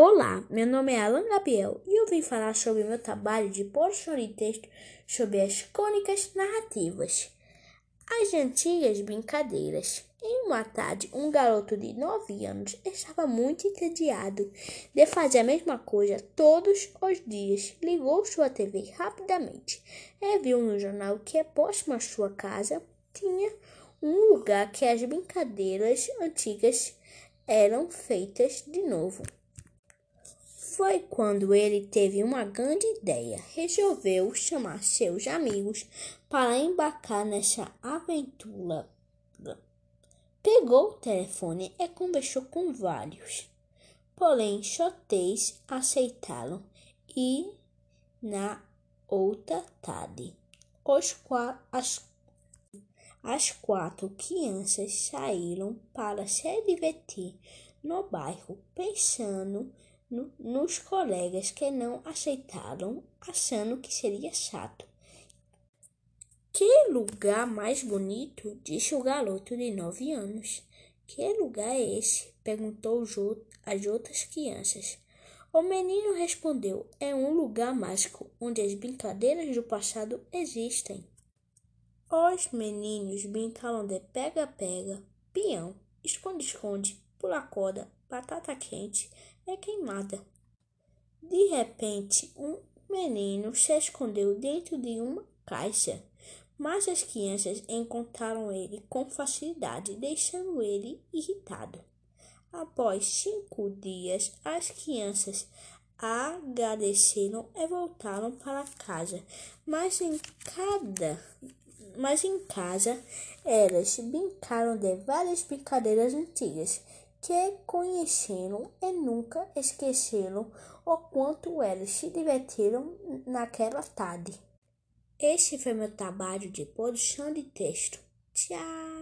Olá, meu nome é Alan Gabriel e eu vim falar sobre meu trabalho de produção de texto sobre as crônicas narrativas. As antigas brincadeiras. Em uma tarde, um garoto de nove anos estava muito entediado de fazer a mesma coisa todos os dias. Ligou sua TV rapidamente e viu no jornal que próximo à sua casa tinha um lugar que as brincadeiras antigas eram feitas de novo. Foi quando ele teve uma grande ideia. Resolveu chamar seus amigos para embarcar nessa aventura. Pegou o telefone e conversou com vários. Porém, só três aceitaram e na outra tarde, os qua as, as quatro crianças saíram para se divertir no bairro, pensando no, nos colegas que não aceitaram, achando que seria chato. Que lugar mais bonito? disse o garoto de nove anos. Que lugar é esse? perguntou as outras crianças. O menino respondeu: É um lugar mágico onde as brincadeiras do passado existem. Os meninos brincaram de pega-pega, peão, esconde-esconde, pula corda, batata quente é queimada. De repente, um menino se escondeu dentro de uma caixa, mas as crianças encontraram ele com facilidade, deixando ele irritado. Após cinco dias, as crianças agradeceram e voltaram para casa, mas em cada mas em casa elas brincaram de várias brincadeiras antigas que conheceram e nunca esqueceram o quanto eles se divertiram naquela tarde. Este foi meu trabalho de produção de texto. Tchau!